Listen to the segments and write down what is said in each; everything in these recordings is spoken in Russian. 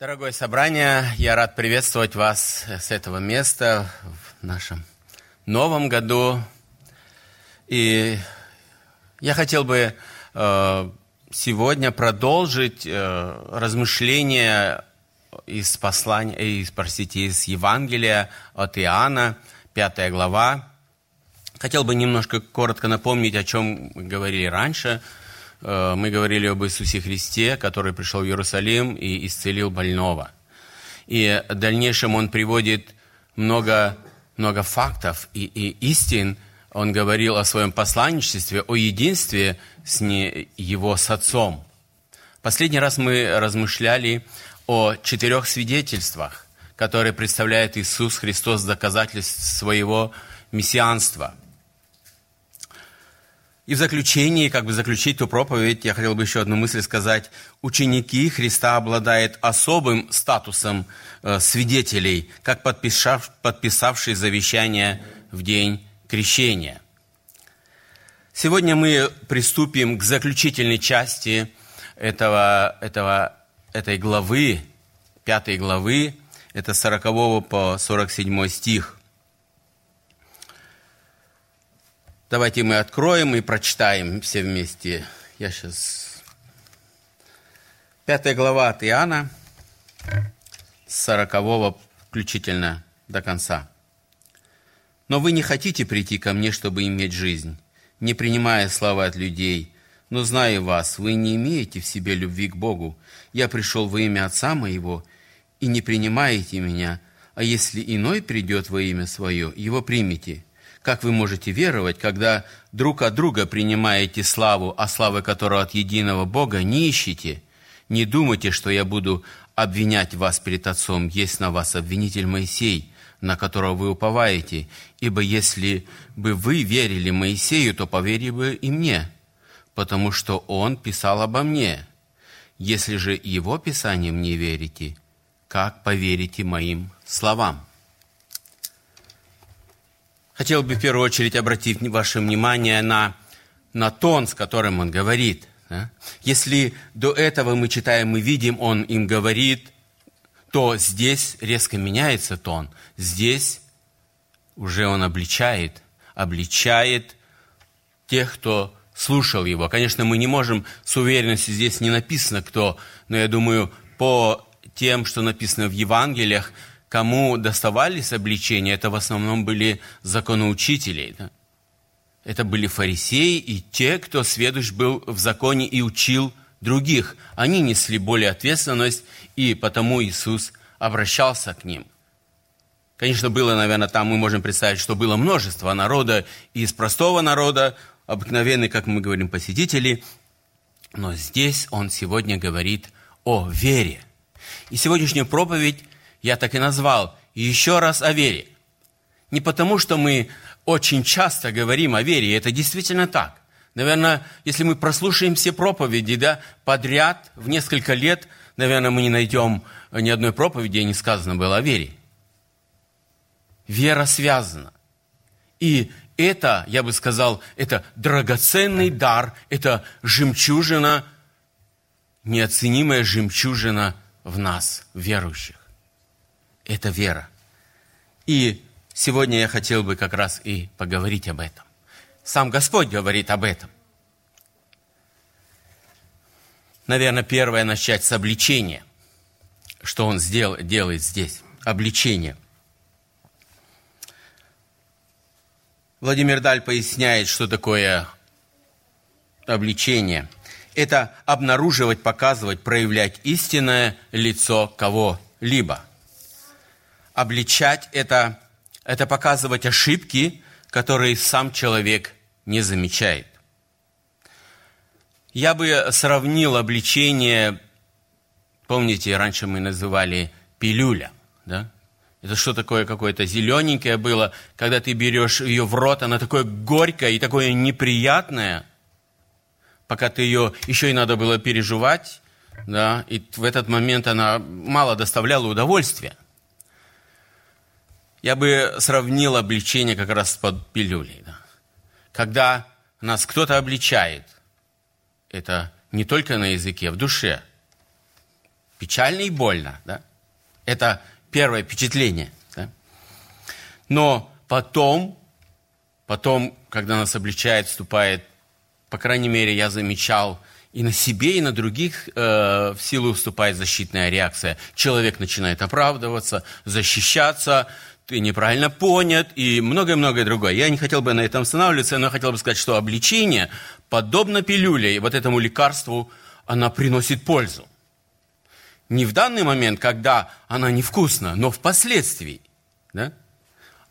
Дорогое собрание, я рад приветствовать вас с этого места в нашем новом году. И я хотел бы э, сегодня продолжить э, размышления из послания, из, простите, из Евангелия от Иоанна, 5 глава. Хотел бы немножко коротко напомнить, о чем мы говорили раньше – мы говорили об Иисусе Христе, который пришел в Иерусалим и исцелил больного. И в дальнейшем он приводит много, много фактов и, и истин. Он говорил о своем посланничестве, о единстве с не, его с Отцом. Последний раз мы размышляли о четырех свидетельствах, которые представляет Иисус Христос доказательств своего мессианства – и в заключении, как бы заключить ту проповедь, я хотел бы еще одну мысль сказать. Ученики Христа обладают особым статусом э, свидетелей, как подписав, подписавшие завещание в день крещения. Сегодня мы приступим к заключительной части этого, этого, этой главы, пятой главы, это 40 по 47 стих – Давайте мы откроем и прочитаем все вместе. Я сейчас... Пятая глава от Иоанна, сорокового включительно до конца. «Но вы не хотите прийти ко мне, чтобы иметь жизнь, не принимая славы от людей. Но знаю вас, вы не имеете в себе любви к Богу. Я пришел во имя Отца моего, и не принимаете меня, а если иной придет во имя свое, его примите». Как вы можете веровать, когда друг от друга принимаете славу, а славы которого от единого Бога не ищете? Не думайте, что я буду обвинять вас перед Отцом. Есть на вас обвинитель Моисей, на которого вы уповаете. Ибо если бы вы верили Моисею, то поверили бы и мне, потому что он писал обо мне. Если же его писанием не верите, как поверите моим словам?» Хотел бы в первую очередь обратить ваше внимание на, на тон, с которым он говорит. Да? Если до этого мы читаем, мы видим, он им говорит, то здесь резко меняется тон. Здесь уже он обличает, обличает тех, кто слушал его. Конечно, мы не можем с уверенностью, здесь не написано кто, но я думаю, по тем, что написано в Евангелиях, кому доставались обличения, это в основном были законоучители. Да? Это были фарисеи и те, кто сведущ был в законе и учил других. Они несли более ответственность, и потому Иисус обращался к ним. Конечно, было, наверное, там мы можем представить, что было множество народа из простого народа, обыкновенные, как мы говорим, посетители. Но здесь он сегодня говорит о вере. И сегодняшняя проповедь я так и назвал, еще раз о вере. Не потому, что мы очень часто говорим о вере, это действительно так. Наверное, если мы прослушаем все проповеди да, подряд в несколько лет, наверное, мы не найдем ни одной проповеди, где не сказано было о вере. Вера связана. И это, я бы сказал, это драгоценный дар, это жемчужина, неоценимая жемчужина в нас, верующих это вера. И сегодня я хотел бы как раз и поговорить об этом. Сам Господь говорит об этом. Наверное, первое начать с обличения. Что Он сделал, делает здесь? Обличение. Владимир Даль поясняет, что такое обличение. Это обнаруживать, показывать, проявлять истинное лицо кого-либо – обличать это, это показывать ошибки, которые сам человек не замечает. Я бы сравнил обличение, помните, раньше мы называли пилюля, да? Это что такое какое-то зелененькое было, когда ты берешь ее в рот, она такое горькое и такое неприятное, пока ты ее еще и надо было переживать, да, и в этот момент она мало доставляла удовольствия. Я бы сравнил обличение как раз под пилюлей. Да. Когда нас кто-то обличает, это не только на языке, в душе. печально и больно. Да? Это первое впечатление. Да? Но потом, потом, когда нас обличает, вступает, по крайней мере, я замечал, и на себе, и на других э, в силу вступает защитная реакция. Человек начинает оправдываться, защищаться, ты неправильно понят и многое-многое другое. Я не хотел бы на этом останавливаться, но хотел бы сказать, что обличение, подобно пилюле, и вот этому лекарству, она приносит пользу. Не в данный момент, когда она невкусна, но впоследствии. Да?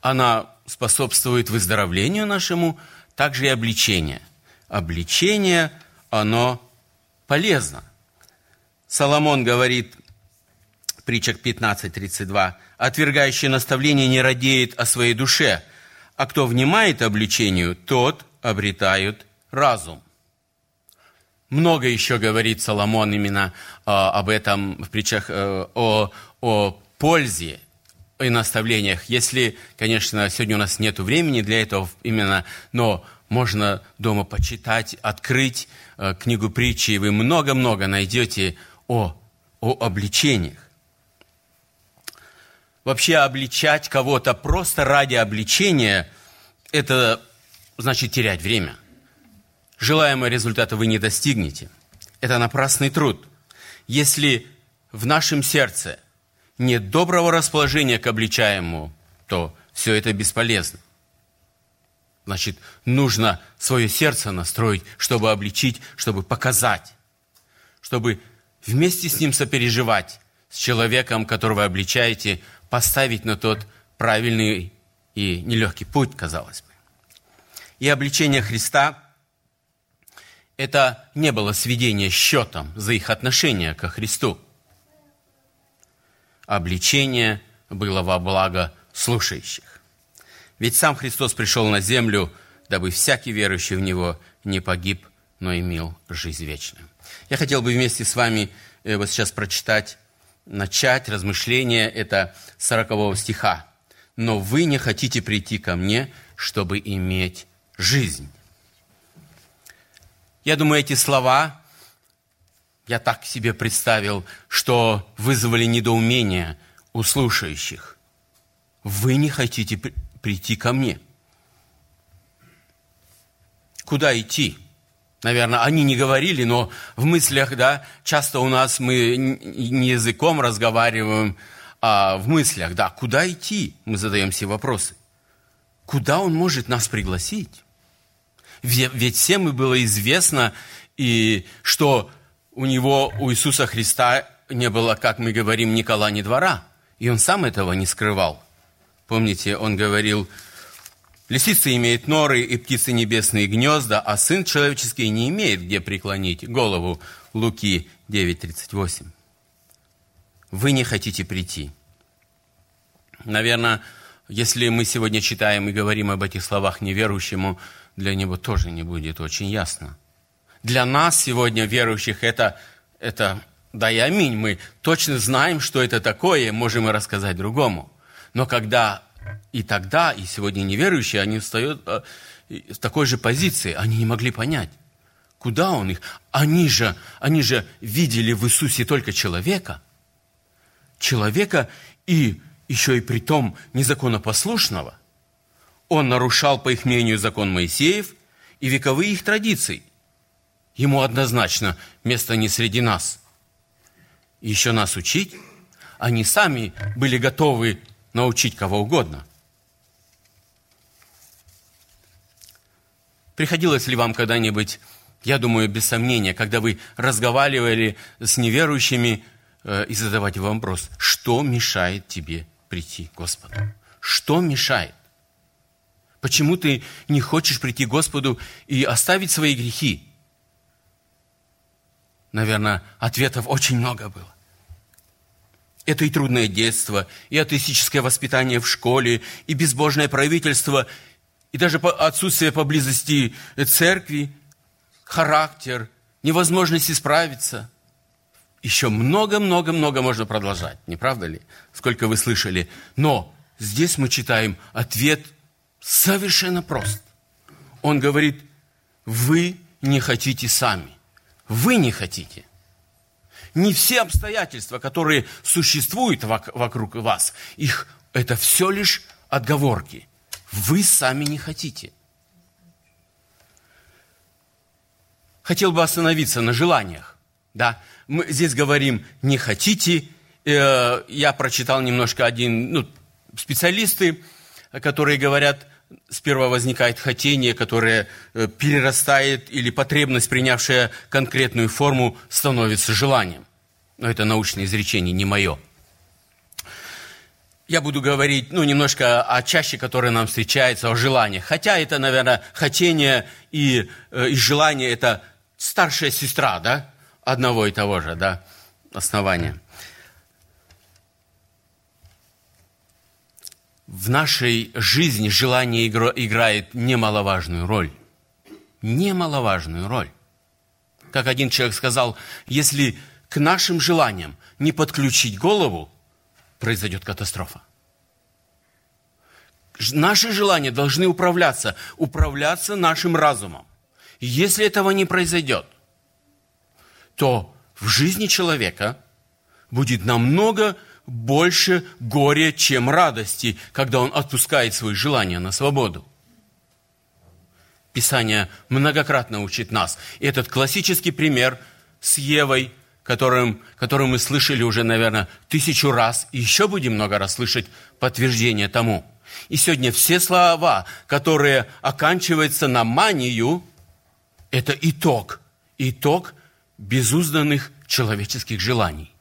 Она способствует выздоровлению нашему, также и обличение. Обличение, оно полезно. Соломон говорит, притчах 15.32, «Отвергающий наставление не радеет о своей душе, а кто внимает обличению, тот обретает разум». Много еще говорит Соломон именно э, об этом в притчах, э, о, о пользе и наставлениях. Если, конечно, сегодня у нас нет времени для этого именно, но можно дома почитать, открыть э, книгу притчи, и вы много-много найдете о, о обличениях. Вообще обличать кого-то просто ради обличения, это значит терять время. Желаемого результата вы не достигнете. Это напрасный труд. Если в нашем сердце нет доброго расположения к обличаемому, то все это бесполезно. Значит, нужно свое сердце настроить, чтобы обличить, чтобы показать, чтобы вместе с ним сопереживать, с человеком, которого обличаете, поставить на тот правильный и нелегкий путь, казалось бы. И обличение Христа – это не было сведение счетом за их отношение ко Христу. Обличение было во благо слушающих. Ведь сам Христос пришел на землю, дабы всякий верующий в Него не погиб, но имел жизнь вечную. Я хотел бы вместе с вами э, вот сейчас прочитать начать размышление это 40 стиха. «Но вы не хотите прийти ко мне, чтобы иметь жизнь». Я думаю, эти слова я так себе представил, что вызвали недоумение у слушающих. Вы не хотите прийти ко мне. Куда идти? Наверное, они не говорили, но в мыслях, да, часто у нас мы не языком разговариваем, а в мыслях, да, куда идти? Мы задаем себе вопросы. Куда он может нас пригласить? Ведь всем и было известно, и что у него, у Иисуса Христа не было, как мы говорим, ни кола, ни двора. И он сам этого не скрывал. Помните, он говорил, Лисица имеет норы и птицы небесные гнезда, а сын человеческий не имеет где преклонить голову. Луки 9.38. Вы не хотите прийти. Наверное, если мы сегодня читаем и говорим об этих словах неверующему, для него тоже не будет очень ясно. Для нас сегодня, верующих, это, это да и аминь. Мы точно знаем, что это такое, можем и рассказать другому. Но когда и тогда, и сегодня неверующие, они встают э, в такой же позиции. Они не могли понять, куда он их. Они же, они же видели в Иисусе только человека. Человека и еще и при том незаконопослушного. Он нарушал, по их мнению, закон Моисеев и вековые их традиции. Ему однозначно место не среди нас. Еще нас учить? Они сами были готовы научить кого угодно. Приходилось ли вам когда-нибудь, я думаю, без сомнения, когда вы разговаривали с неверующими э, и задавать вам вопрос, что мешает тебе прийти к Господу? Что мешает? Почему ты не хочешь прийти к Господу и оставить свои грехи? Наверное, ответов очень много было. Это и трудное детство, и атеистическое воспитание в школе, и безбожное правительство, и даже отсутствие поблизости церкви, характер, невозможность исправиться. Еще много-много-много можно продолжать, не правда ли? Сколько вы слышали. Но здесь мы читаем ответ совершенно прост. Он говорит, вы не хотите сами. Вы не хотите. Не все обстоятельства, которые существуют вокруг вас, их это все лишь отговорки. Вы сами не хотите. Хотел бы остановиться на желаниях. Да? Мы здесь говорим «не хотите». Э, я прочитал немножко один, ну, специалисты, которые говорят, сперва возникает хотение, которое э, перерастает, или потребность, принявшая конкретную форму, становится желанием. Но это научное изречение, не мое. Я буду говорить, ну, немножко о чаще, которая нам встречается, о желаниях. Хотя это, наверное, хотение и, э, и желание – это старшая сестра, да, одного и того же, да, основания. В нашей жизни желание играет немаловажную роль. Немаловажную роль. Как один человек сказал, если к нашим желаниям не подключить голову, произойдет катастрофа. Наши желания должны управляться, управляться нашим разумом. Если этого не произойдет, то в жизни человека будет намного больше горя, чем радости, когда он отпускает свои желания на свободу. Писание многократно учит нас. И этот классический пример с Евой, которым, который мы слышали уже, наверное, тысячу раз, и еще будем много раз слышать подтверждение тому. И сегодня все слова, которые оканчиваются на манию, это итог, итог безузданных человеческих желаний.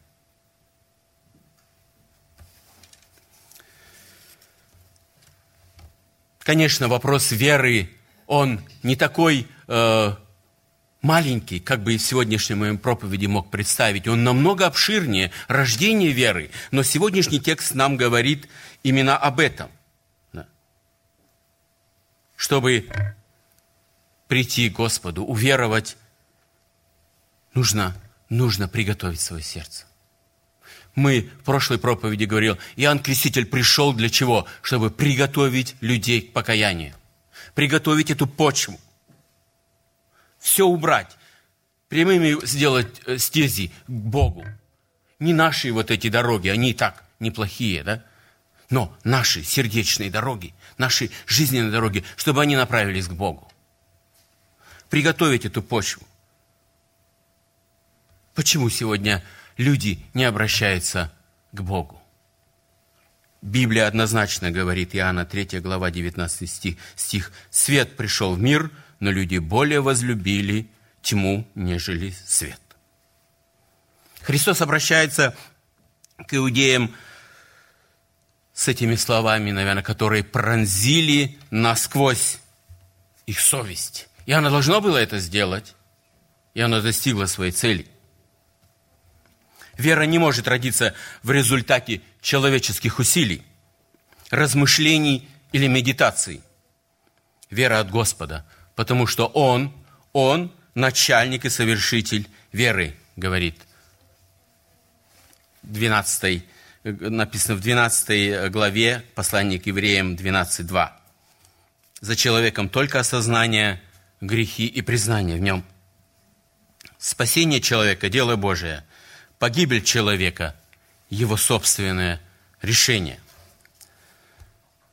Конечно, вопрос веры, он не такой э, маленький, как бы в сегодняшней моей проповеди мог представить. Он намного обширнее рождение веры. Но сегодняшний текст нам говорит именно об этом. Да. Чтобы прийти к Господу, уверовать, нужно, нужно приготовить свое сердце. Мы в прошлой проповеди говорил, Иоанн Креститель пришел для чего? Чтобы приготовить людей к покаянию. Приготовить эту почву. Все убрать. Прямыми сделать э, стези к Богу. Не наши вот эти дороги, они и так неплохие, да? Но наши сердечные дороги, наши жизненные дороги, чтобы они направились к Богу. Приготовить эту почву. Почему сегодня люди не обращаются к Богу. Библия однозначно говорит, Иоанна 3 глава 19 стих, стих, «Свет пришел в мир, но люди более возлюбили тьму, нежели свет». Христос обращается к иудеям с этими словами, наверное, которые пронзили насквозь их совесть. И она должна была это сделать, и она достигла своей цели. Вера не может родиться в результате человеческих усилий, размышлений или медитаций. Вера от Господа, потому что Он, Он начальник и совершитель веры, говорит 12, написано в 12 главе послания к евреям 12.2. За человеком только осознание, грехи и признание в нем. Спасение человека – дело Божие – погибель человека – его собственное решение.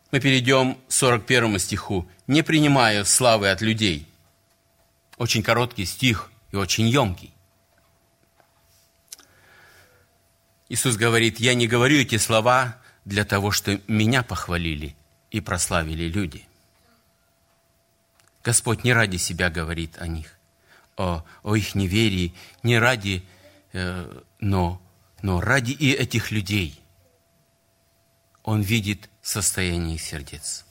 Мы перейдем к 41 стиху. «Не принимая славы от людей». Очень короткий стих и очень емкий. Иисус говорит, я не говорю эти слова для того, что меня похвалили и прославили люди. Господь не ради себя говорит о них, о, о их неверии, не ради но, но ради и этих людей он видит состояние сердец.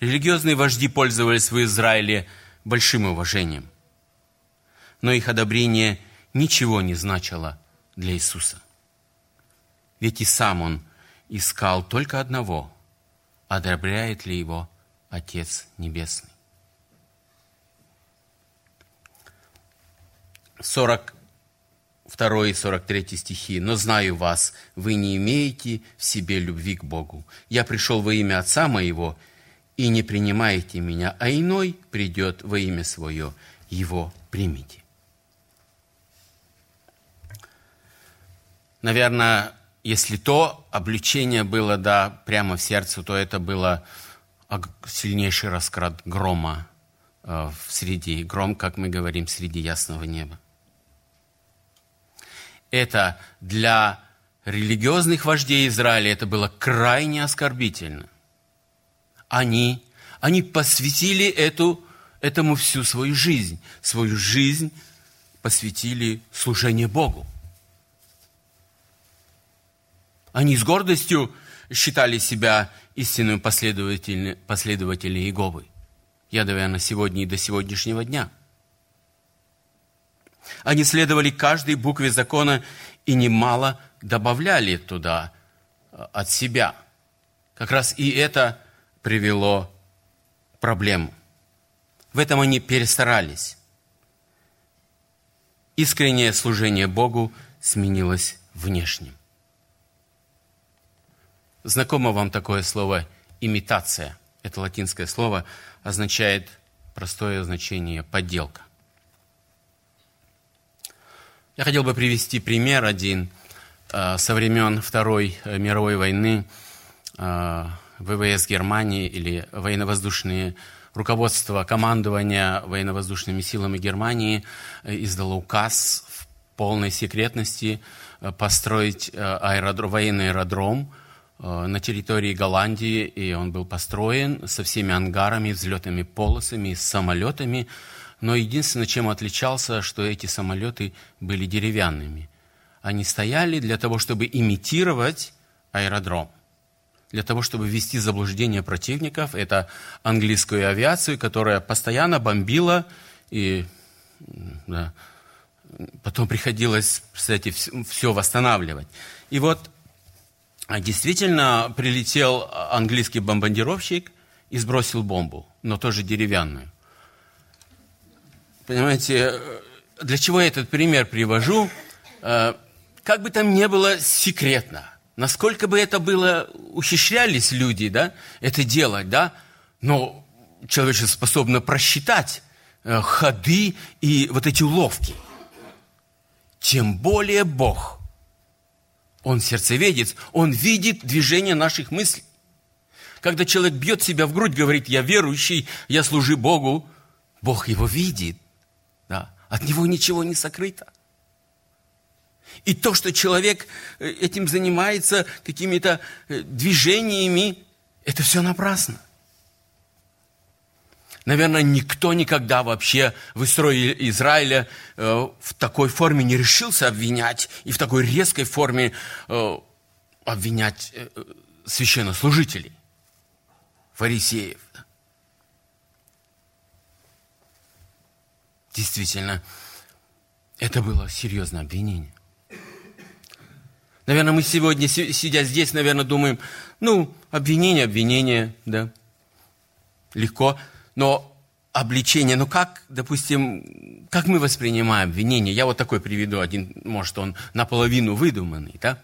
Религиозные вожди пользовались в Израиле большим уважением, но их одобрение ничего не значило для Иисуса. Ведь и сам он искал только одного, одобряет ли его Отец Небесный. 40 2 и 43 стихи. «Но знаю вас, вы не имеете в себе любви к Богу. Я пришел во имя Отца моего, и не принимаете меня, а иной придет во имя свое, его примите». Наверное, если то обличение было, да, прямо в сердце, то это было сильнейший раскрат грома э, в среди, гром, как мы говорим, среди ясного неба. Это для религиозных вождей Израиля это было крайне оскорбительно. Они, они посвятили эту, этому всю свою жизнь. Свою жизнь посвятили служению Богу. Они с гордостью считали себя истинными последователями, последователями Иеговы. Я, наверное, сегодня и до сегодняшнего дня. Они следовали каждой букве закона и немало добавляли туда э, от себя. Как раз и это привело к проблему. В этом они перестарались. Искреннее служение Богу сменилось внешним. Знакомо вам такое слово «имитация». Это латинское слово означает простое значение «подделка». Я хотел бы привести пример один э, со времен Второй мировой войны э, ВВС Германии или военно-воздушные руководство командования военно-воздушными силами Германии э, издало указ в полной секретности построить аэродром, военный аэродром Э, на территории Голландии, и он был построен со всеми ангарами, взлетными полосами, с самолетами. Но единственное, чем отличался, что эти самолеты были деревянными. Они стояли для того, чтобы имитировать аэродром. Для того, чтобы ввести заблуждение противников, это английскую авиацию, которая постоянно бомбила, и да, потом приходилось, кстати, все восстанавливать. И вот а действительно прилетел английский бомбардировщик и сбросил бомбу, но тоже деревянную. Понимаете, для чего я этот пример привожу? Э, как бы там ни было секретно, насколько бы это было, ухищрялись люди, да, это делать, да, но человечество способно просчитать э, ходы и вот эти уловки. Тем более Бог – он сердцеведец, он видит движение наших мыслей. Когда человек бьет себя в грудь, говорит, я верующий, я служу Богу, Бог его видит. От него ничего не сокрыто. И то, что человек э, этим занимается, какими-то э, движениями, это все напрасно. Наверное, никто никогда вообще в истории Израиля э, в такой форме не решился обвинять и в такой резкой форме обвинять священнослужителей, фарисеев. Действительно, это было серьезное обвинение. Наверное, мы сегодня, сидя здесь, наверное, думаем, ну, обвинение, обвинение, да, легко. Но обличение, ну как, допустим, как мы воспринимаем обвинение? Я вот такой приведу один, может, он наполовину выдуманный, да?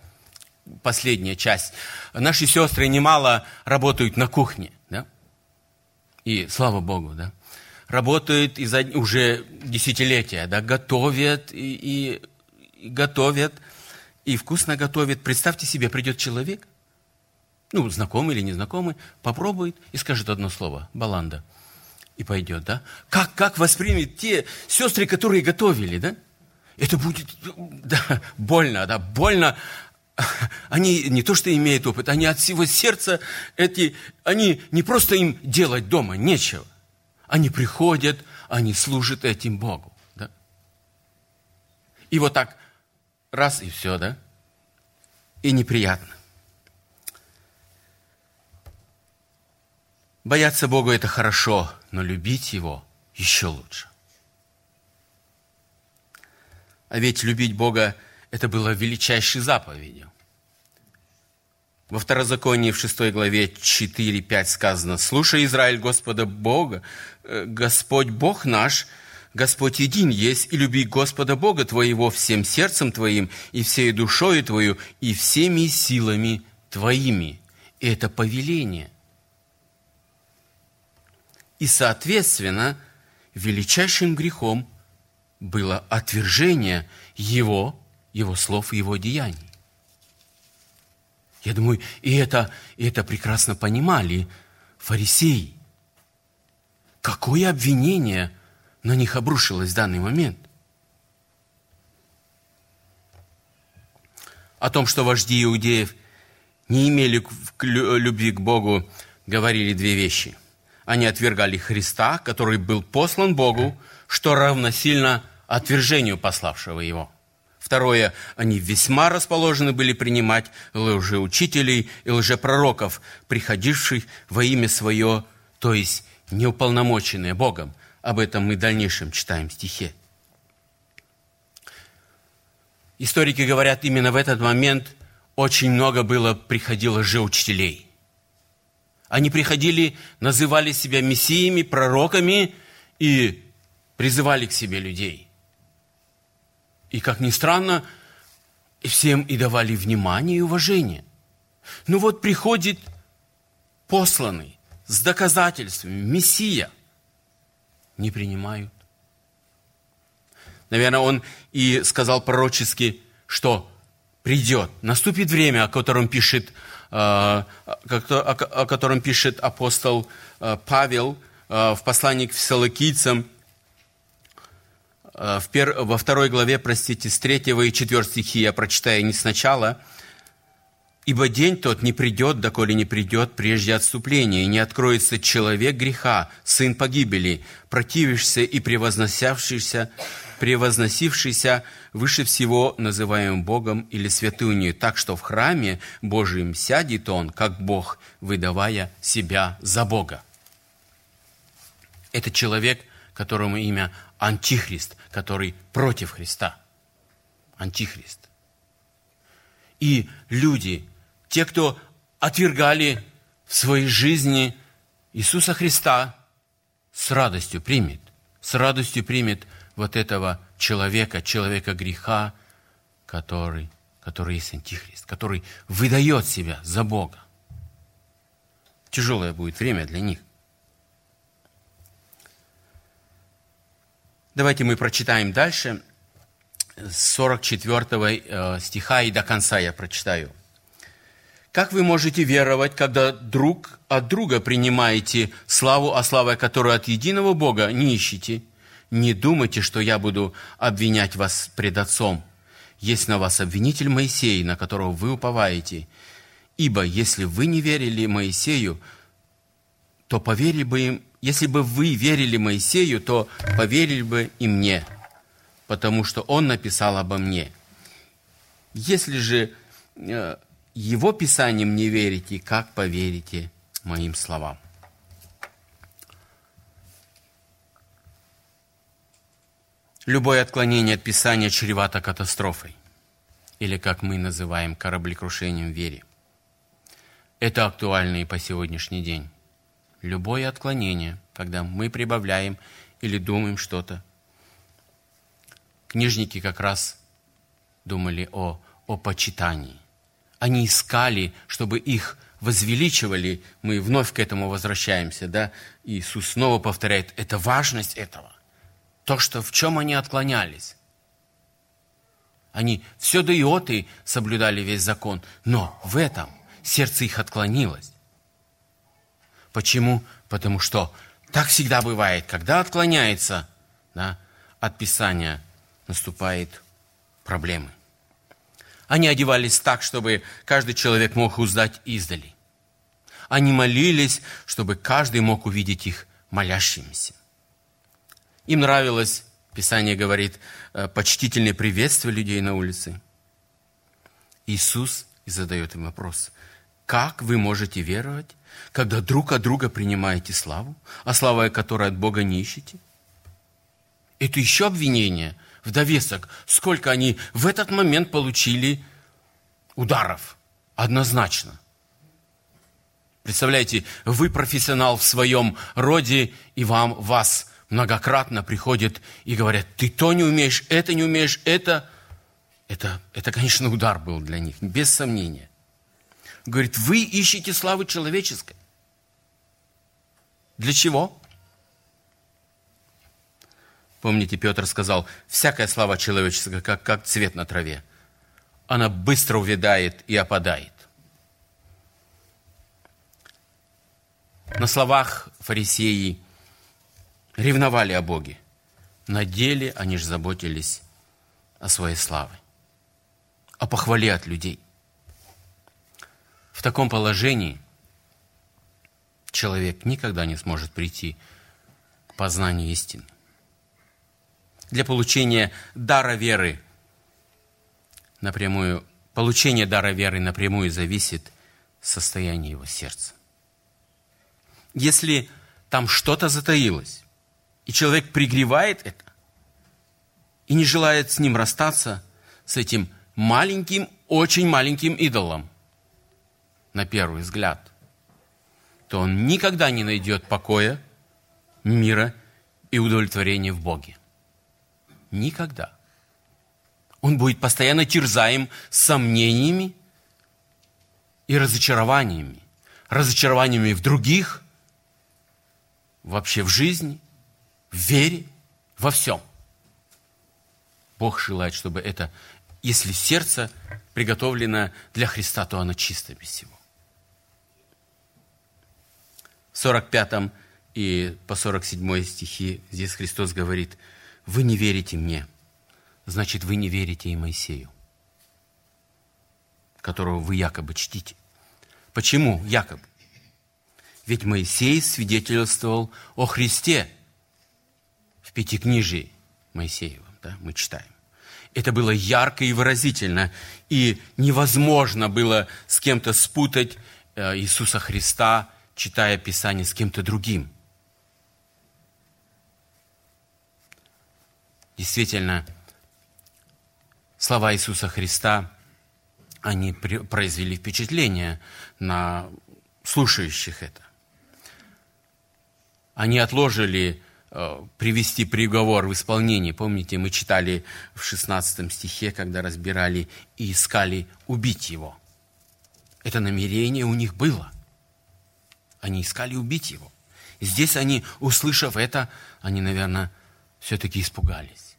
Последняя часть. Наши сестры немало работают на кухне, да? И слава Богу, да? Работают из уже десятилетия, да? Готовят и, и, и готовят, и вкусно готовят. Представьте себе, придет человек, ну, знакомый или незнакомый, попробует и скажет одно слово – баланда – и пойдет, да? Как, как воспримет те сестры, которые готовили, да? Это будет, да, больно, да, больно. Они не то, что имеют опыт, они от всего сердца, эти, они не просто им делать дома, нечего. Они приходят, они служат этим Богу, да? И вот так, раз и все, да? И неприятно. Бояться Бога – это хорошо, но любить Его еще лучше. А ведь любить Бога – это было величайшей заповедью. Во Второзаконии в 6 главе 4-5 сказано, «Слушай, Израиль, Господа Бога, э, Господь Бог наш, Господь един есть, и люби Господа Бога твоего всем сердцем твоим, и всей душою твою, и всеми силами твоими». И это повеление. И, соответственно, величайшим грехом было отвержение его, его слов и его деяний. Я думаю, и это, и это прекрасно понимали фарисеи. Какое обвинение на них обрушилось в данный момент? О том, что вожди иудеев не имели любви к Богу, говорили две вещи. Они отвергали Христа, который был послан Богу, что равносильно отвержению пославшего его. Второе, они весьма расположены были принимать лжеучителей и лжепророков, приходивших во имя свое, то есть неуполномоченные Богом. Об этом мы в дальнейшем читаем в стихе. Историки говорят, именно в этот момент очень много было, приходило лжеучителей. Они приходили, называли себя мессиями, пророками и призывали к себе людей. И, как ни странно, всем и давали внимание и уважение. Ну вот приходит посланный с доказательствами, Мессия. Не принимают. Наверное, он и сказал пророчески, что придет, наступит время, о котором пишет, э, о котором пишет апостол э, Павел э, в послании к фессалокийцам, в пер... во второй главе, простите, с третьего и четвертого стихи я прочитаю не сначала. «Ибо день тот не придет, доколе не придет прежде отступления, и не откроется человек греха, сын погибели, противившийся и превозносявшийся, превозносившийся выше всего, называемым Богом или святынью, так что в храме Божьем сядет он, как Бог, выдавая себя за Бога». Это человек, которому имя Антихрист, который против Христа. Антихрист. И люди, те, кто отвергали в своей жизни Иисуса Христа, с радостью примет, с радостью примет вот этого человека, человека греха, который, который есть Антихрист, который выдает себя за Бога. Тяжелое будет время для них. Давайте мы прочитаем дальше, с 44 э, стиха и до конца я прочитаю. Как вы можете веровать, когда друг от друга принимаете славу, а славой которую от единого Бога не ищете? Не думайте, что я буду обвинять вас пред Отцом. Есть на вас обвинитель Моисей, на которого вы уповаете. Ибо если вы не верили Моисею, то поверили бы им если бы вы верили Моисею, то поверили бы и мне, потому что он написал обо мне. Если же э, его писанием не верите, как поверите моим словам? Любое отклонение от Писания чревато катастрофой, или, как мы называем, кораблекрушением вере. Это актуально и по сегодняшний день любое отклонение, когда мы прибавляем или думаем что-то. Книжники как раз думали о, о почитании. Они искали, чтобы их возвеличивали. Мы вновь к этому возвращаемся. Да? Иисус снова повторяет, это важность этого. То, что, в чем они отклонялись. Они все до иоты соблюдали весь закон, но в этом сердце их отклонилось. Почему? Потому что так всегда бывает, когда отклоняется да, от Писания, наступают проблемы. Они одевались так, чтобы каждый человек мог узнать издали. Они молились, чтобы каждый мог увидеть их молящимися. Им нравилось, Писание говорит, э, почтительное приветствие людей на улице. Иисус задает им вопрос, как вы можете веровать, когда друг от друга принимаете славу, а слава, которой от Бога не ищете? Это еще обвинение в довесок, сколько они в этот момент получили ударов. Однозначно. Представляете, вы профессионал в своем роде, и вам, вас многократно приходят и говорят, ты то не умеешь, это не умеешь, это... Это, это, конечно, удар был для них, без сомнения. Говорит, вы ищете славы человеческой. Для чего? Помните, Петр сказал, всякая слава человеческая, как, как цвет на траве. Она быстро увядает и опадает. На словах фарисеи ревновали о Боге. На деле они же заботились о своей славе, о похвале от людей. В таком положении человек никогда не сможет прийти к познанию истины. Для получения дара веры напрямую, получение дара веры напрямую зависит состояние его сердца. Если там что-то затаилось, и человек пригревает это, и не желает с ним расстаться, с этим маленьким, очень маленьким идолом, на первый взгляд, то он никогда не найдет покоя, мира и удовлетворения в Боге. Никогда. Он будет постоянно терзаем сомнениями и разочарованиями. Разочарованиями в других, вообще в жизни, в вере, во всем. Бог желает, чтобы это, если сердце приготовлено для Христа, то оно чисто без всего. В 45 и по 47 стихи здесь Христос говорит, «Вы не верите мне, значит, вы не верите и Моисею, которого вы якобы чтите». Почему якобы? Ведь Моисей свидетельствовал о Христе в Пятикнижии Моисеевом да, мы читаем. Это было ярко и выразительно, и невозможно было с кем-то спутать э, Иисуса Христа, читая Писание с кем-то другим. Действительно, слова Иисуса Христа, они произвели впечатление на слушающих это. Они отложили Э, привести приговор в исполнение. Помните, мы читали в 16 стихе, когда разбирали и искали убить его. Это намерение у них было. Они искали убить его. И здесь они, услышав это, они, наверное, все-таки испугались.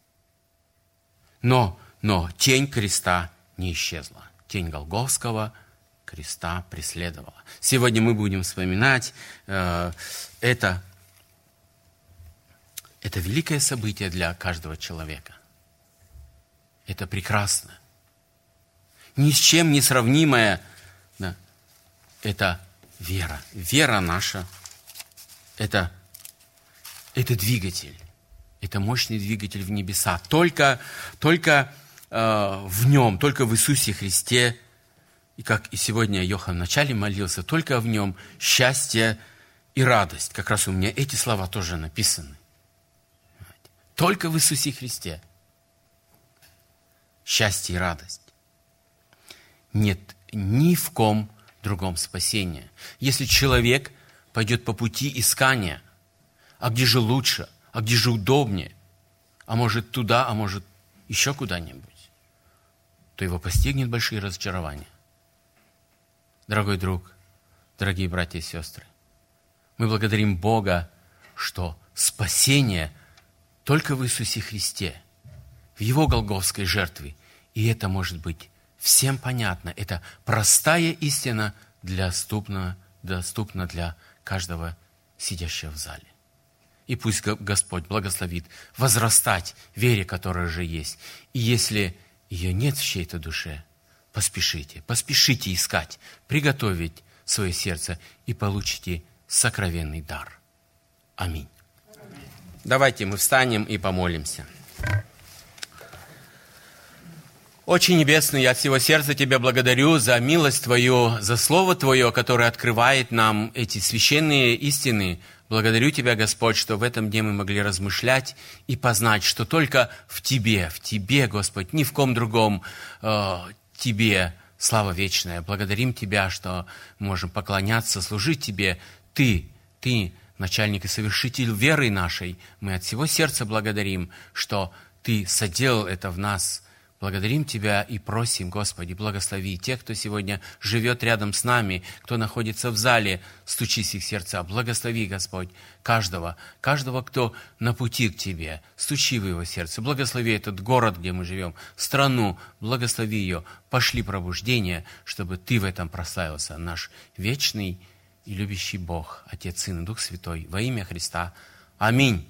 Но, но тень креста не исчезла. Тень Голговского креста преследовала. Сегодня мы будем вспоминать э, это это великое событие для каждого человека. Это прекрасно. Ни с чем не сравнимое. Да, это вера. Вера наша – это, это двигатель. Это мощный двигатель в небеса. Только, только э, в нем, только в Иисусе Христе, и как и сегодня Йохан вначале молился, только в нем счастье и радость. Как раз у меня эти слова тоже написаны. Только в Иисусе Христе. Счастье и радость. Нет ни в ком другом спасения. Если человек пойдет по пути искания, а где же лучше, а где же удобнее, а может туда, а может еще куда-нибудь, то его постигнет большие разочарования. Дорогой друг, дорогие братья и сестры, мы благодарим Бога, что спасение только в Иисусе Христе, в Его голговской жертве. И это может быть всем понятно. Это простая истина, доступна, доступна для каждого сидящего в зале. И пусть Господь благословит возрастать вере, которая же есть. И если ее нет в чьей-то душе, поспешите, поспешите искать, приготовить свое сердце и получите сокровенный дар. Аминь. Давайте мы встанем и помолимся. Очень Небесный, я от всего сердца Тебя благодарю за милость Твою, за Слово Твое, которое открывает нам эти священные истины. Благодарю Тебя, Господь, что в этом дне мы могли размышлять и познать, что только в Тебе, в Тебе, Господь, ни в ком другом э, Тебе слава вечная. Благодарим Тебя, что можем поклоняться, служить Тебе. Ты, Ты начальник и совершитель веры нашей, мы от всего сердца благодарим, что Ты соделал это в нас. Благодарим Тебя и просим, Господи, благослови тех, кто сегодня живет рядом с нами, кто находится в зале, стучись их сердца. Благослови, Господь, каждого, каждого, кто на пути к Тебе. Стучи в его сердце. Благослови этот город, где мы живем, страну, благослови ее. Пошли пробуждение, чтобы Ты в этом прославился, наш вечный и любящий Бог, Отец, Сын и Дух Святой, во имя Христа. Аминь.